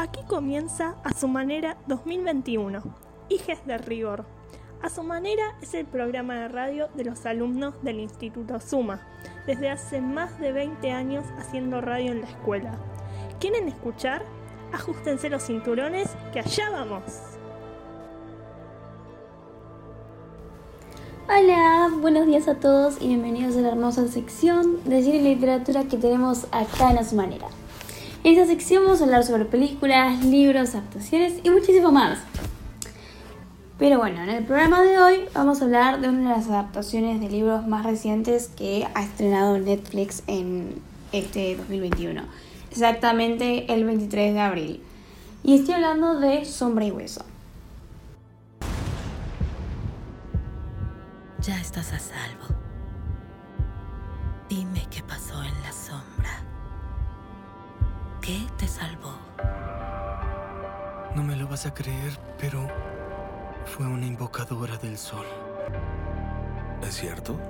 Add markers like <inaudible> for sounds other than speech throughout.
Aquí comienza A Su Manera 2021, Hijes de Rigor. A Su Manera es el programa de radio de los alumnos del Instituto Suma, desde hace más de 20 años haciendo radio en la escuela. ¿Quieren escuchar? Ajustense los cinturones, que allá vamos. Hola, buenos días a todos y bienvenidos a la hermosa sección de cine y literatura que tenemos acá en A Su Manera. En esta sección vamos a hablar sobre películas, libros, adaptaciones y muchísimo más. Pero bueno, en el programa de hoy vamos a hablar de una de las adaptaciones de libros más recientes que ha estrenado Netflix en este 2021. Exactamente el 23 de abril. Y estoy hablando de Sombra y Hueso. Ya estás a salvo. Dime qué pasó en. ¿Qué te salvó? No me lo vas a creer, pero fue una invocadora del sol. ¿Es cierto?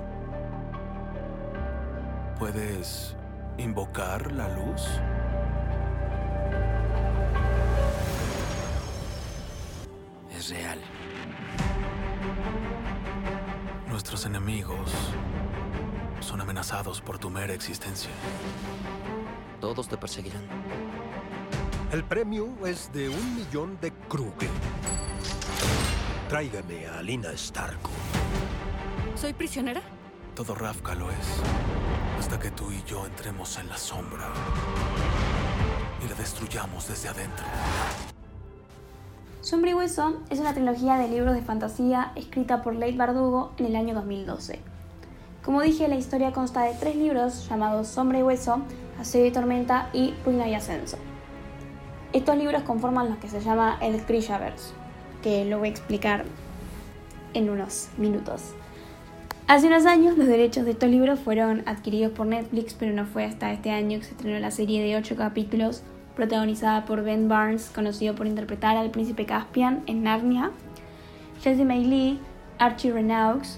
¿Puedes invocar la luz? Es real. Nuestros enemigos son amenazados por tu mera existencia. Todos te perseguirán. El premio es de un millón de Kruger. Tráigame a Alina Starko. ¿Soy prisionera? Todo Rafka lo es. Hasta que tú y yo entremos en la sombra y la destruyamos desde adentro. Sombra y Hueso es una trilogía de libros de fantasía escrita por Leigh Bardugo en el año 2012. Como dije, la historia consta de tres libros llamados Sombra y Hueso, Asedio y Tormenta y Ruina y Ascenso. Estos libros conforman lo que se llama el Grishaverse, que lo voy a explicar en unos minutos. Hace unos años los derechos de estos libros fueron adquiridos por Netflix, pero no fue hasta este año que se estrenó la serie de 8 capítulos protagonizada por Ben Barnes, conocido por interpretar al príncipe Caspian en Narnia, Jessie May Lee, Archie Renaux,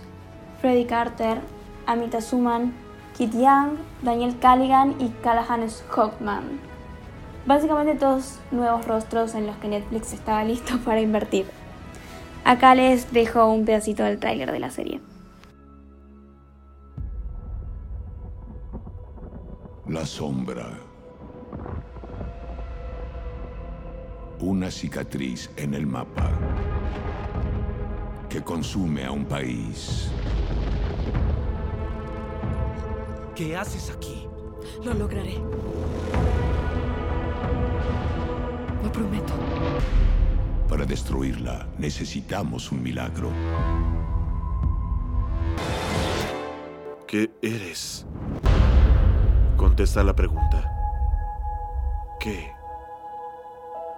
Freddie Carter, Amita Suman, Kit Young, Daniel Callaghan y Callahan Hockman. Básicamente todos nuevos rostros en los que Netflix estaba listo <laughs> para invertir. Acá les dejo un pedacito del tráiler de la serie. La sombra. Una cicatriz en el mapa que consume a un país. ¿Qué haces aquí? Lo lograré. Lo prometo. Para destruirla necesitamos un milagro. ¿Qué eres? Contesta la pregunta. ¿Qué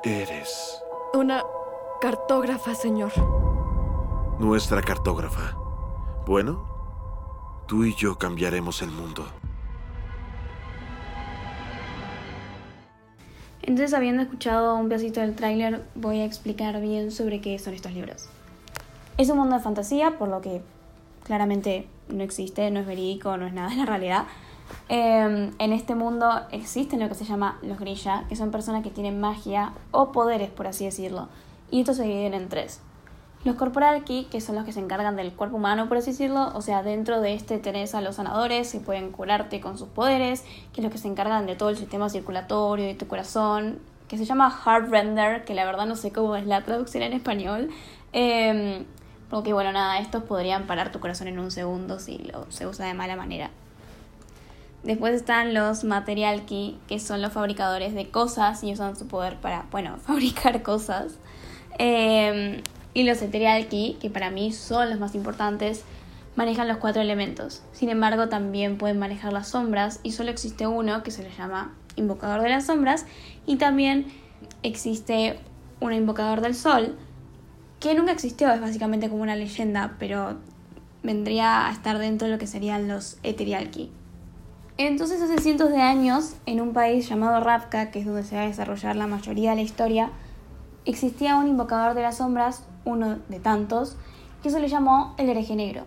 eres? Una cartógrafa, señor. Nuestra cartógrafa. Bueno, tú y yo cambiaremos el mundo. Entonces, habiendo escuchado un pedacito del tráiler, voy a explicar bien sobre qué son estos libros. Es un mundo de fantasía, por lo que claramente no existe, no es verídico, no es nada de la realidad. Eh, en este mundo existen lo que se llama los Grisha, que son personas que tienen magia o poderes, por así decirlo. Y estos se dividen en tres. Los Corporal Ki, que son los que se encargan del cuerpo humano, por así decirlo, o sea, dentro de este tenés a los sanadores que pueden curarte con sus poderes, que es los que se encargan de todo el sistema circulatorio de tu corazón, que se llama Heartrender, que la verdad no sé cómo es la traducción en español. Eh, porque bueno, nada, estos podrían parar tu corazón en un segundo si lo, se usa de mala manera. Después están los Material Key, que son los fabricadores de cosas y usan su poder para, bueno, <laughs> fabricar cosas. Eh, y los Ethereal Key, que para mí son los más importantes, manejan los cuatro elementos. Sin embargo, también pueden manejar las sombras y solo existe uno que se le llama Invocador de las Sombras y también existe un Invocador del Sol que nunca existió, es básicamente como una leyenda, pero vendría a estar dentro de lo que serían los Ethereal. Entonces hace cientos de años, en un país llamado Ravka, que es donde se va a desarrollar la mayoría de la historia, existía un invocador de las sombras, uno de tantos, que se le llamó el hereje negro.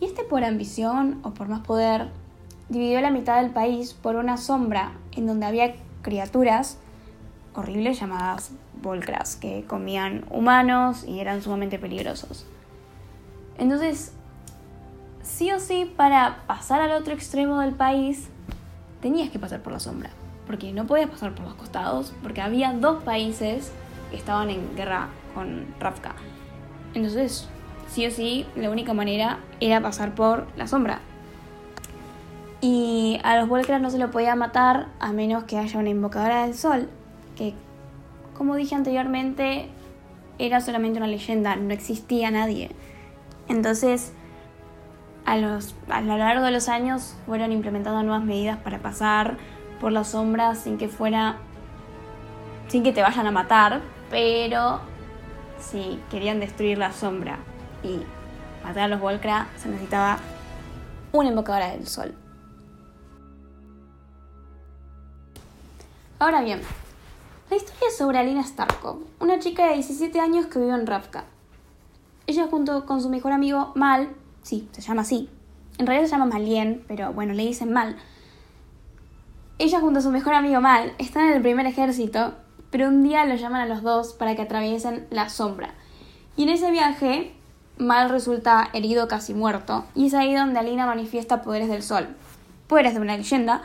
Y este por ambición o por más poder, dividió la mitad del país por una sombra en donde había criaturas horribles llamadas Volcras, que comían humanos y eran sumamente peligrosos. Entonces, sí o sí, para pasar al otro extremo del país, tenías que pasar por la sombra. Porque no podías pasar por los costados, porque había dos países que estaban en guerra con Rafka. Entonces, sí o sí, la única manera era pasar por la sombra. Y a los Volcras no se lo podía matar a menos que haya una invocadora del sol, que, como dije anteriormente, era solamente una leyenda, no existía nadie. Entonces, a, los, a lo largo de los años fueron implementando nuevas medidas para pasar por las sombras sin que fuera. sin que te vayan a matar, pero si querían destruir la sombra y matar a los Volcra, se necesitaba una invocadora del sol. Ahora bien, la historia es sobre Alina Starkov, una chica de 17 años que vive en Ravka. Ella junto con su mejor amigo Mal, sí, se llama así, en realidad se llama Malien, pero bueno, le dicen Mal. Ella junto a su mejor amigo Mal están en el primer ejército, pero un día los llaman a los dos para que atraviesen la sombra. Y en ese viaje, Mal resulta herido casi muerto, y es ahí donde Alina manifiesta poderes del sol, poderes de una leyenda,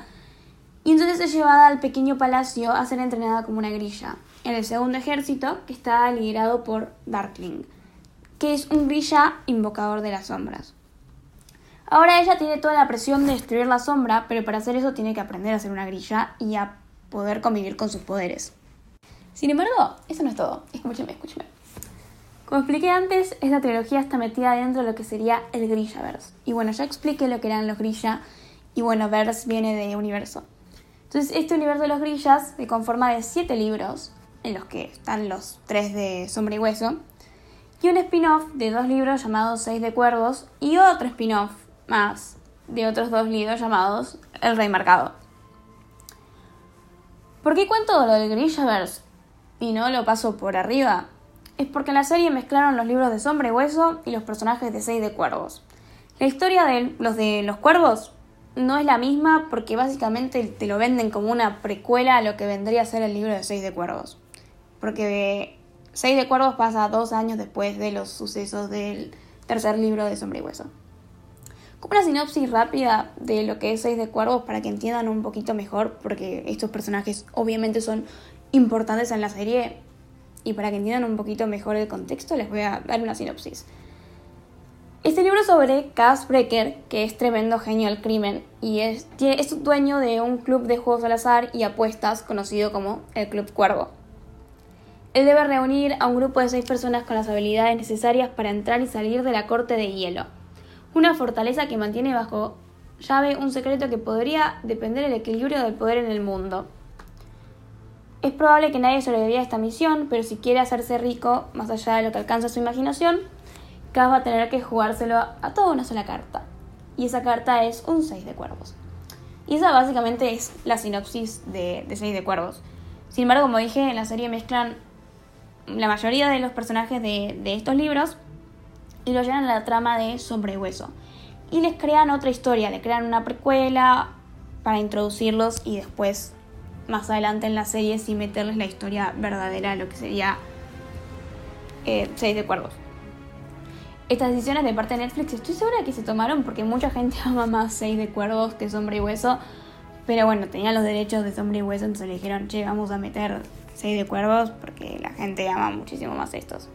y entonces es llevada al pequeño palacio a ser entrenada como una grilla, en el segundo ejército que está liderado por Darkling, que es un grilla invocador de las sombras. Ahora ella tiene toda la presión de destruir la sombra, pero para hacer eso tiene que aprender a ser una grilla y a poder convivir con sus poderes. Sin embargo, eso no es todo. Escúcheme, escúcheme. Como expliqué antes, esta trilogía está metida dentro de lo que sería el Grillaverse. Y bueno, ya expliqué lo que eran los Grilla, y bueno, Verse viene de universo. Entonces, este universo de los grillas se conforma de siete libros, en los que están los tres de Sombra y Hueso, y un spin-off de dos libros llamados Seis de Cuervos, y otro spin-off más de otros dos libros llamados El Rey Marcado. ¿Por qué cuento lo del Grillaverse y no lo paso por arriba? Es porque en la serie mezclaron los libros de Sombra y Hueso y los personajes de Seis de Cuervos. La historia de los de los cuervos no es la misma porque básicamente te lo venden como una precuela a lo que vendría a ser el libro de Seis de Cuervos. Porque Seis de Cuervos pasa dos años después de los sucesos del tercer libro de Sombra y Hueso. Como una sinopsis rápida de lo que es Seis de Cuervos para que entiendan un poquito mejor, porque estos personajes obviamente son importantes en la serie, y para que entiendan un poquito mejor el contexto les voy a dar una sinopsis. Este libro sobre Cass Brecker, que es tremendo genio del crimen y es, dueño de un club de juegos al azar y apuestas conocido como el Club Cuervo. Él debe reunir a un grupo de seis personas con las habilidades necesarias para entrar y salir de la corte de hielo, una fortaleza que mantiene bajo llave un secreto que podría depender del equilibrio del poder en el mundo. Es probable que nadie sobreviva a esta misión, pero si quiere hacerse rico más allá de lo que alcanza su imaginación, Cass va a tener que jugárselo a toda una sola carta. Y esa carta es un 6 de cuervos. Y esa básicamente es la sinopsis de, de 6 de cuervos. Sin embargo, como dije, en la serie mezclan la mayoría de los personajes de, estos libros y lo llevan a la trama de Sombra y Hueso. Y les crean otra historia, le crean una precuela para introducirlos y después, más adelante en la serie, sí meterles la historia verdadera, lo que sería eh, Seis de Cuervos. Estas decisiones de parte de Netflix estoy segura que se tomaron porque mucha gente <laughs> ama más Seis de Cuervos que Sombra y Hueso. Pero bueno, tenían los derechos de Sombra y Hueso, entonces le dijeron, che, vamos a meter Seis de Cuervos porque la gente ama muchísimo más estos.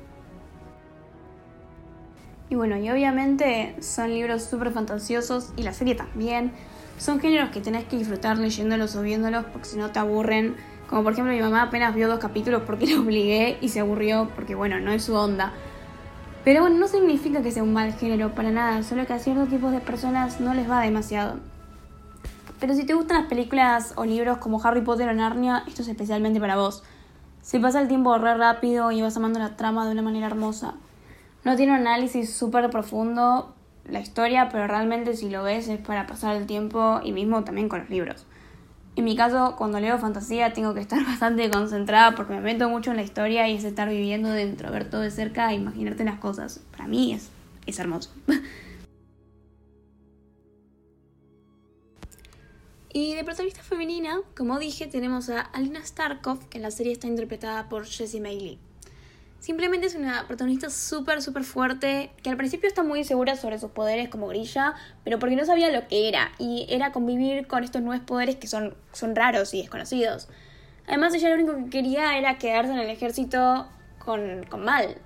Y bueno, y obviamente son libros súper fantasiosos y la serie también. Son géneros que tenés que disfrutar leyéndolos o viéndolos porque si no te aburren. Como por ejemplo mi mamá apenas vio dos capítulos porque <laughs> la obligué y se aburrió porque bueno, no es su onda. Pero bueno, no significa que sea un mal género para nada, solo que a ciertos tipos de personas no les va demasiado. Pero si te gustan las películas o libros como Harry Potter o Narnia, esto es especialmente para vos. Se pasa el tiempo re rápido y vas amando la trama de una manera hermosa. No tiene un análisis súper profundo la historia, pero realmente si lo ves es para pasar el tiempo y mismo también con los libros. En mi caso, cuando leo fantasía tengo que estar <laughs> bastante concentrada porque me meto mucho en la historia y es estar viviendo dentro, ver todo de cerca e imaginarte las cosas. Para mí es, es hermoso. <laughs> Y de protagonista femenina, como dije, tenemos a Alina Starkov, que en la serie está interpretada por Jessie Lee. Simplemente es una protagonista súper, súper fuerte, que al principio está muy insegura sobre sus poderes como grilla, pero porque no sabía lo que era, y era convivir con estos nuevos poderes que son, son raros y desconocidos. Además, ella lo único que quería era quedarse en el ejército con, con Mal.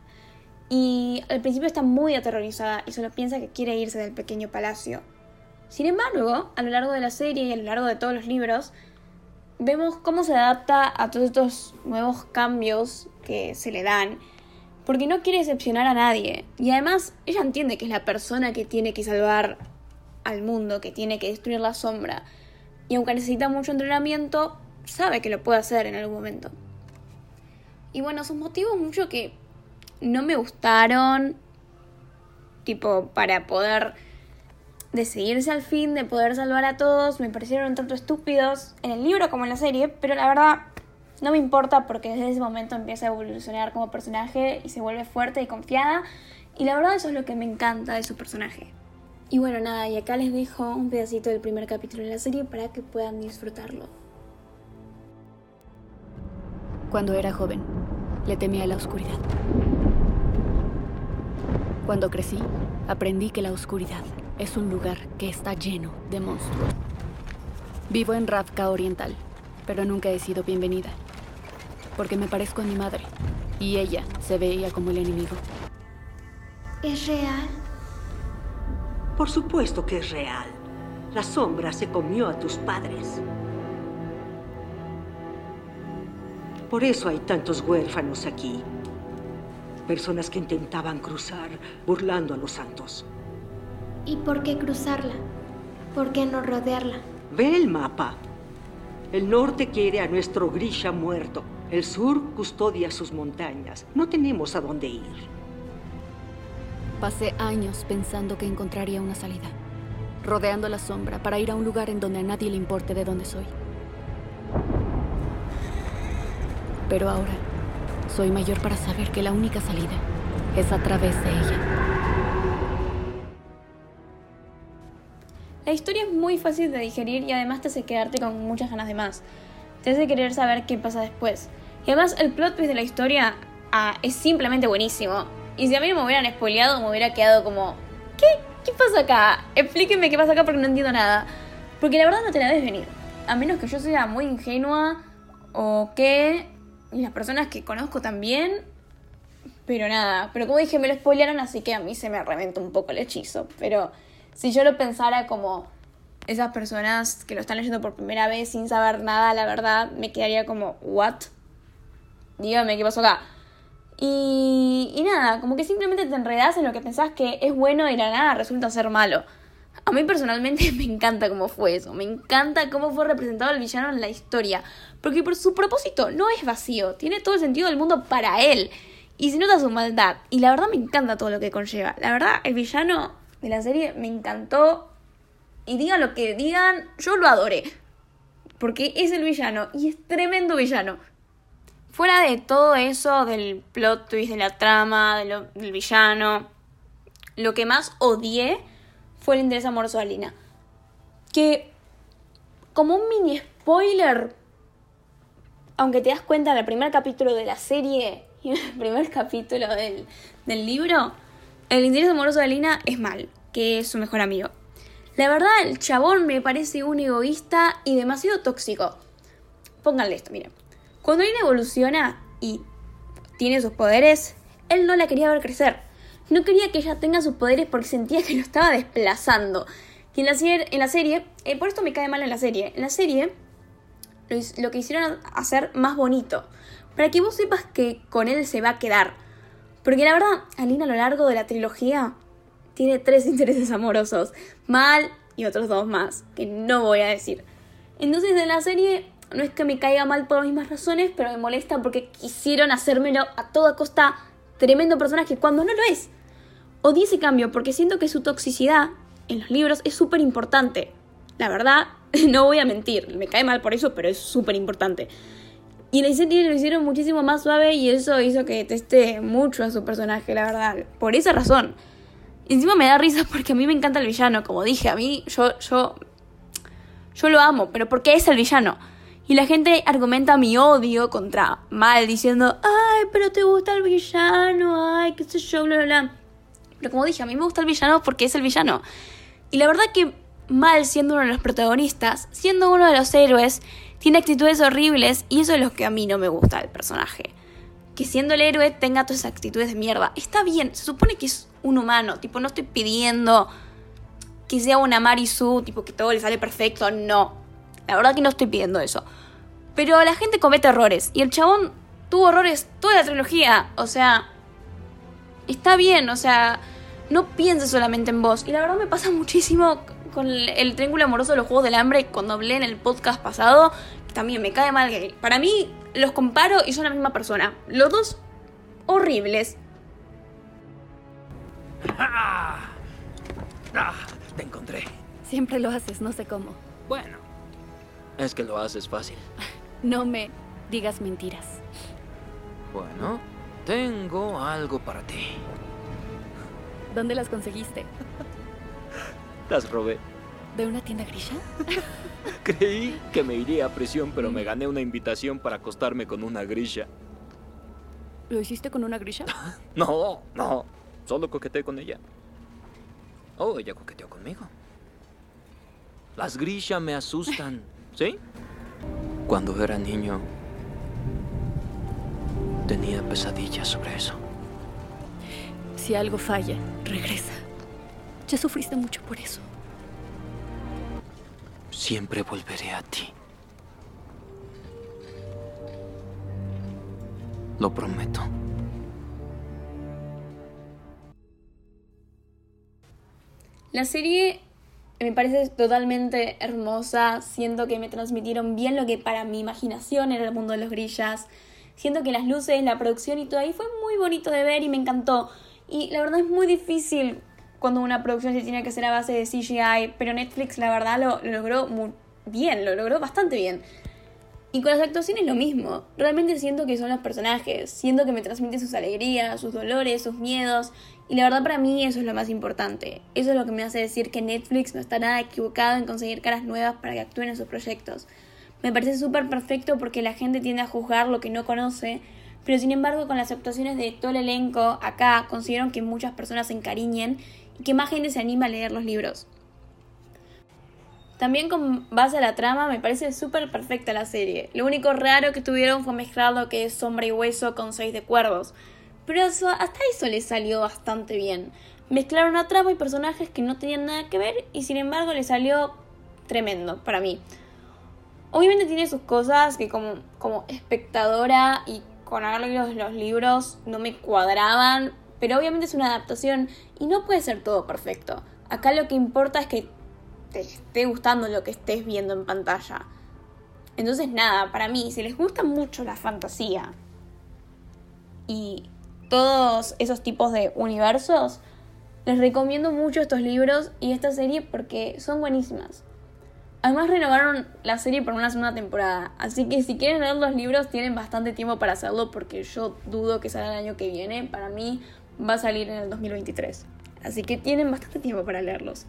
Y al principio está muy aterrorizada y solo piensa que quiere irse del pequeño palacio. Sin embargo, a lo largo de la serie y a lo largo de todos los libros, vemos cómo se adapta a todos estos nuevos cambios que se le dan, porque no quiere decepcionar a nadie. Y además, ella entiende que es la persona que tiene que salvar al mundo, que tiene que destruir la sombra. Y aunque necesita mucho entrenamiento, sabe que lo puede hacer en algún momento. Y bueno, sus motivos mucho que no me gustaron, tipo, para poder decidirse al fin de poder salvar a todos, me parecieron tanto estúpidos en el libro como en la serie, pero la verdad no me importa porque desde ese momento empieza a evolucionar como personaje y se vuelve fuerte y confiada. Y la verdad eso es lo que me encanta de su personaje. Y bueno, nada, y acá les dejo un pedacito del primer capítulo de la serie para que puedan disfrutarlo. Cuando era joven, le temía la oscuridad. Cuando crecí, aprendí que la oscuridad es un lugar que está lleno de monstruos. Vivo en Ravka Oriental, pero nunca he sido bienvenida. Porque me parezco a mi madre, y ella se veía como el enemigo. ¿Es real? Por supuesto que es real. La sombra se comió a tus padres. Por eso hay tantos huérfanos aquí. Personas que intentaban cruzar burlando a los santos. ¿Y por qué cruzarla? ¿Por qué no rodearla? Ve el mapa. El norte quiere a nuestro Grisha muerto. El sur custodia sus montañas. No tenemos a dónde ir. Pasé años pensando que encontraría una salida, rodeando la sombra para ir a un lugar en donde a nadie le importe de dónde soy. Pero ahora soy mayor para saber que la única salida es a través de ella. La historia es muy fácil de digerir y además te hace quedarte con muchas ganas de más. Te hace querer saber qué pasa después. Y además el plot twist de la historia ah, es simplemente buenísimo. Y si a mí me hubieran spoileado, me hubiera quedado como... ¿Qué? ¿Qué pasa acá? Explíquenme qué pasa acá porque no entiendo nada. Porque la verdad no te la debes venir. A menos que yo sea muy ingenua o que... Las personas que conozco también... Pero nada, pero como dije, me lo spoilearon, así que a mí se me reventó un poco el hechizo. Pero si yo lo pensara como esas personas que lo están leyendo por primera vez sin saber nada, la verdad, me quedaría como, ¿what? Dígame, ¿qué pasó acá? Y, y nada, como que simplemente te enredas en lo que pensás que es bueno y la nada resulta ser malo. A mí personalmente <laughs> me encanta cómo fue eso, me encanta cómo fue representado el villano en la historia, porque por su propósito no es vacío, tiene todo el sentido del mundo para él y se nota su maldad y la verdad me encanta todo lo que conlleva. La verdad, el villano de la serie me encantó. Y digan lo que digan, yo lo adoré. Porque es el villano y es tremendo villano. Fuera de todo eso, del plot twist, de la trama, del villano, lo que más odié fue el interés amoroso de Alina. Que, como un mini spoiler, aunque te das cuenta del primer capítulo de la serie y el primer capítulo del, del libro, el interés amoroso de Alina es mal, que es su mejor amigo. La verdad, el chabón me parece un egoísta y demasiado tóxico. Pónganle esto, miren. Cuando Alina evoluciona y tiene sus poderes, él no la quería ver crecer. No quería que ella tenga sus poderes porque sentía que lo estaba desplazando. Y en la, en la serie eh, por esto me cae mal en la serie, en la serie lo, lo que hicieron hacer más bonito. Para que vos sepas que con él se va a quedar porque la verdad, Alina a lo largo de la trilogía tiene tres intereses amorosos. Mal y otros dos más, que no voy a decir. Entonces en la serie no es que me caiga mal por las mismas razones, pero me molesta porque quisieron hacérmelo a toda costa tremendo personaje cuando no lo es. Odié ese cambio porque siento que su toxicidad en los libros es súper importante. La verdad, <laughs> no voy a mentir, me cae mal por eso, pero es súper importante. Y la serie lo hicieron muchísimo más suave y eso hizo que deteste mucho a su personaje, la verdad. Por esa razón. Encima me da risa porque a mí me encanta el villano, como dije, a mí yo, yo Yo lo amo, pero porque es el villano. Y la gente argumenta mi odio contra Mal diciendo, ay, pero te gusta el villano, ay, qué sé yo, bla, bla, bla. Pero como dije, a mí me gusta el villano porque es el villano. Y la verdad que Mal, siendo uno de los protagonistas, siendo uno de los héroes, tiene actitudes horribles y eso es lo que a mí no me gusta del personaje. Que siendo el héroe tenga todas esas actitudes de mierda. Está bien, se supone que es un humano, tipo, no estoy pidiendo que sea una Marisu, tipo que todo le sale perfecto, no. La verdad que no estoy pidiendo eso. Pero la gente comete errores y el chabón tuvo errores toda la trilogía, o sea, está bien, o sea, no pienses solamente en vos. Y la verdad me pasa muchísimo con el, triángulo amoroso de los Juegos del Hambre cuando hablé en el podcast pasado. También me cae mal gay. Para mí los comparo y son la misma persona. Los dos horribles. ¡Ah! <laughs> ¡Ah! Te encontré. Siempre lo haces, no sé cómo. Bueno, es que lo haces fácil. <laughs> No me digas mentiras. Bueno, tengo algo para ti. ¿Dónde las conseguiste? <laughs> Las robé. ¿De una tienda grilla? <laughs> Creí que me iría a prisión, pero me gané una invitación para acostarme con una grilla. ¿Lo hiciste con una grilla? <laughs> no, no. Solo coqueteé con ella. Oh, ella coqueteó conmigo. Las grillas me asustan, <laughs> ¿sí? Cuando era niño, tenía pesadillas sobre eso. Si algo falla, regresa. Ya sufriste mucho por eso. Siempre volveré a ti. Lo prometo. La serie me parece totalmente hermosa. Siento que me transmitieron bien lo que para mi imaginación era el mundo de los grillas. Siento que las luces, la producción y todo ahí fue muy bonito de ver y me encantó. Y la verdad es muy difícil cuando una producción se tiene que hacer a base de CGI, pero Netflix la verdad lo, logró muy bien, lo logró bastante bien. Y con las actuaciones lo mismo. Realmente siento que son los personajes, siento que me transmiten sus alegrías, sus dolores, sus miedos. Y la verdad para mí eso es lo más importante. Eso es lo que me hace decir que Netflix no está nada equivocado en conseguir caras nuevas para que actúen en sus proyectos. Me parece súper perfecto porque la gente tiende a juzgar lo que no conoce, pero sin embargo con las actuaciones de todo el elenco acá consiguieron que muchas personas se encariñen que más gente se anime a leer los libros. También con base a la trama me parece súper perfecta la serie. Lo único raro que tuvieron fue mezclar lo que es sombra y hueso con seis de cuervos. Pero eso, hasta eso les salió bastante bien. Mezclaron la trama y personajes que no tenían nada que ver y sin embargo les salió tremendo para mí. Obviamente tiene sus cosas que como, como espectadora y con haber leído los libros no me cuadraban, pero obviamente es una adaptación y no puede ser todo perfecto. Acá lo que importa es que te esté gustando lo que estés viendo en pantalla. Entonces nada, para mí, si les gusta mucho la fantasía y todos esos tipos de universos, les recomiendo mucho estos libros y esta serie porque son buenísimas. Además renovaron la serie por una segunda temporada, así que si quieren leer los libros tienen bastante tiempo para hacerlo porque yo dudo que salga el año que viene, para mí va a salir en el 2023. Así que tienen bastante tiempo para leerlos.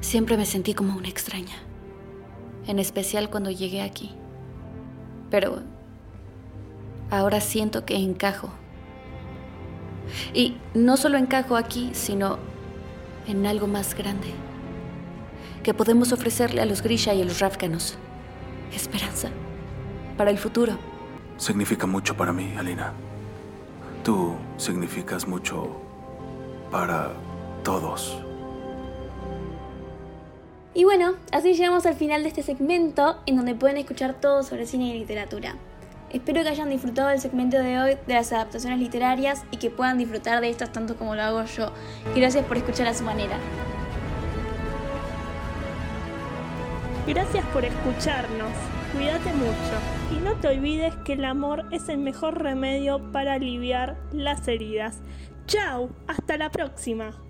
Siempre me sentí como una extraña, en especial cuando llegué aquí. Pero ahora siento que encajo. Y no solo encajo aquí, sino en algo más grande, que podemos ofrecerle a los Grisha y a los Rafkanos. Esperanza para el futuro. Significa mucho para mí, Alina. Tú significas mucho para todos. Y bueno, así llegamos al final de este segmento en donde pueden escuchar todo sobre cine y literatura. Espero que hayan disfrutado del segmento de hoy de las adaptaciones literarias y que puedan disfrutar de estas tanto como lo hago yo. Y gracias por escuchar a su manera. Gracias por escucharnos. Cuídate mucho. Y no te olvides que el amor es el mejor remedio para aliviar las heridas. ¡Chao! Hasta la próxima.